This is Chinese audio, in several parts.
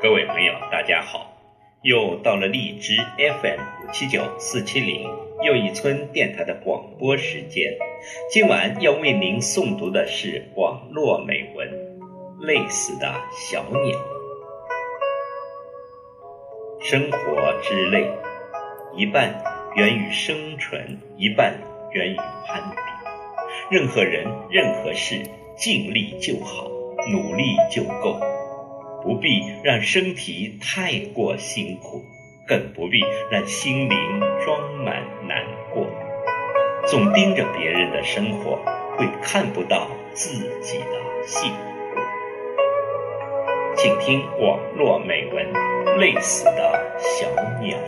各位朋友，大家好又到了荔枝 FM 五七九四七零又一村电台的广播时间。今晚要为您诵读的是网络美文《累死的小鸟》。生活之累，一半源于生存，一半源于攀比。任何人、任何事，尽力就好，努力就够。不必让身体太过辛苦，更不必让心灵装满难过。总盯着别人的生活，会看不到自己的幸福。请听网络美文《累死的小鸟》。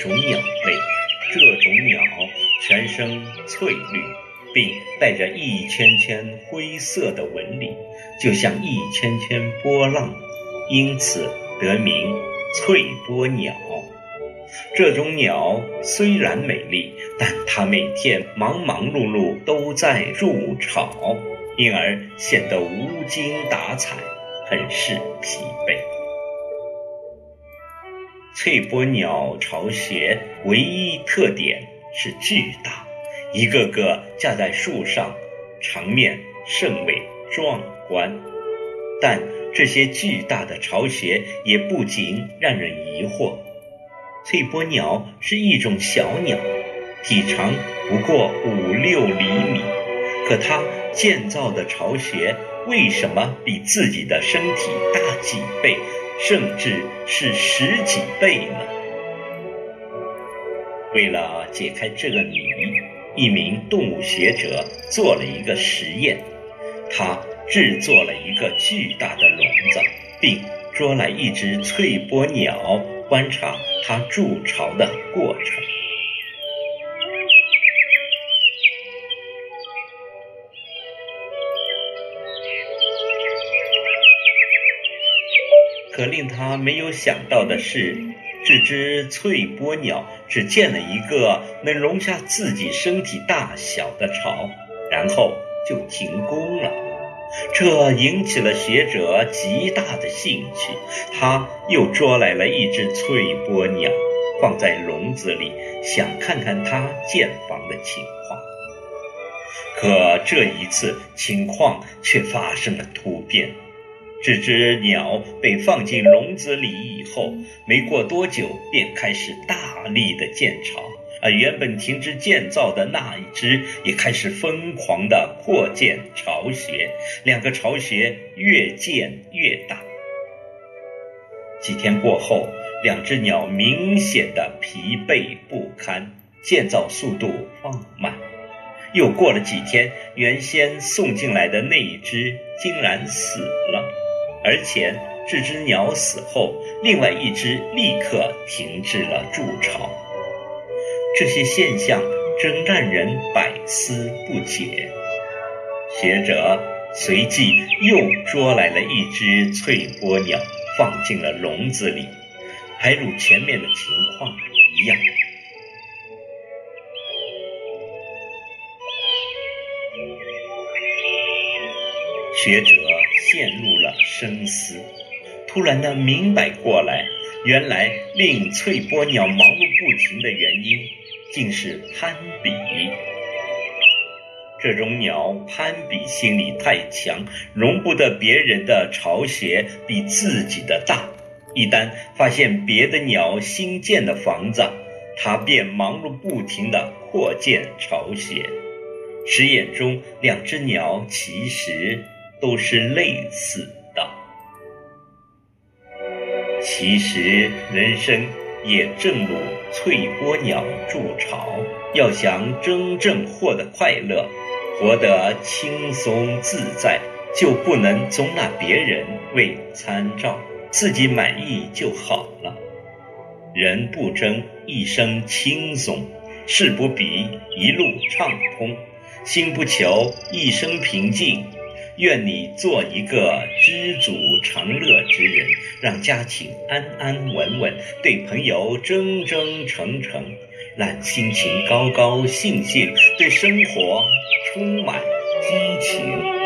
种鸟类，这种鸟全身翠绿，并带着一圈圈灰色的纹理，就像一圈圈波浪，因此得名翠波鸟。这种鸟虽然美丽，但它每天忙忙碌碌都在筑巢，因而显得无精打采，很是疲惫。翠波鸟巢穴唯一特点是巨大，一个个架在树上，场面甚为壮观。但这些巨大的巢穴也不禁让人疑惑：翠波鸟是一种小鸟，体长不过五六厘米，可它建造的巢穴为什么比自己的身体大几倍？甚至是十几倍呢。为了解开这个谜，一名动物学者做了一个实验。他制作了一个巨大的笼子，并捉来一只翠波鸟，观察它筑巢的过程。可令他没有想到的是，这只翠波鸟只建了一个能容下自己身体大小的巢，然后就停工了。这引起了学者极大的兴趣。他又捉来了一只翠波鸟，放在笼子里，想看看它建房的情况。可这一次情况却发生了突变。这只鸟被放进笼子里以后，没过多久便开始大力的建巢，而原本停止建造的那一只也开始疯狂的扩建巢穴，两个巢穴越建越大。几天过后，两只鸟明显的疲惫不堪，建造速度放慢。又过了几天，原先送进来的那一只竟然死了。而且，这只鸟死后，另外一只立刻停止了筑巢。这些现象真让人百思不解。学者随即又捉来了一只翠波鸟，放进了笼子里，还如前面的情况一样。学者。陷入了深思，突然的明白过来，原来令翠波鸟忙碌不停的原因，竟是攀比。这种鸟攀比心理太强，容不得别人的巢穴比自己的大。一旦发现别的鸟新建的房子，它便忙碌不停地扩建巢穴。实验中两只鸟其实都是类似的。其实人生也正如翠波鸟筑巢，要想真正获得快乐，活得轻松自在，就不能总拿别人为参照，自己满意就好了。人不争一生轻松，事不比一路畅通，心不求一生平静。愿你做一个知足常乐之人，让家庭安安稳稳，对朋友真真诚诚，让心情高高兴兴，对生活充满激情。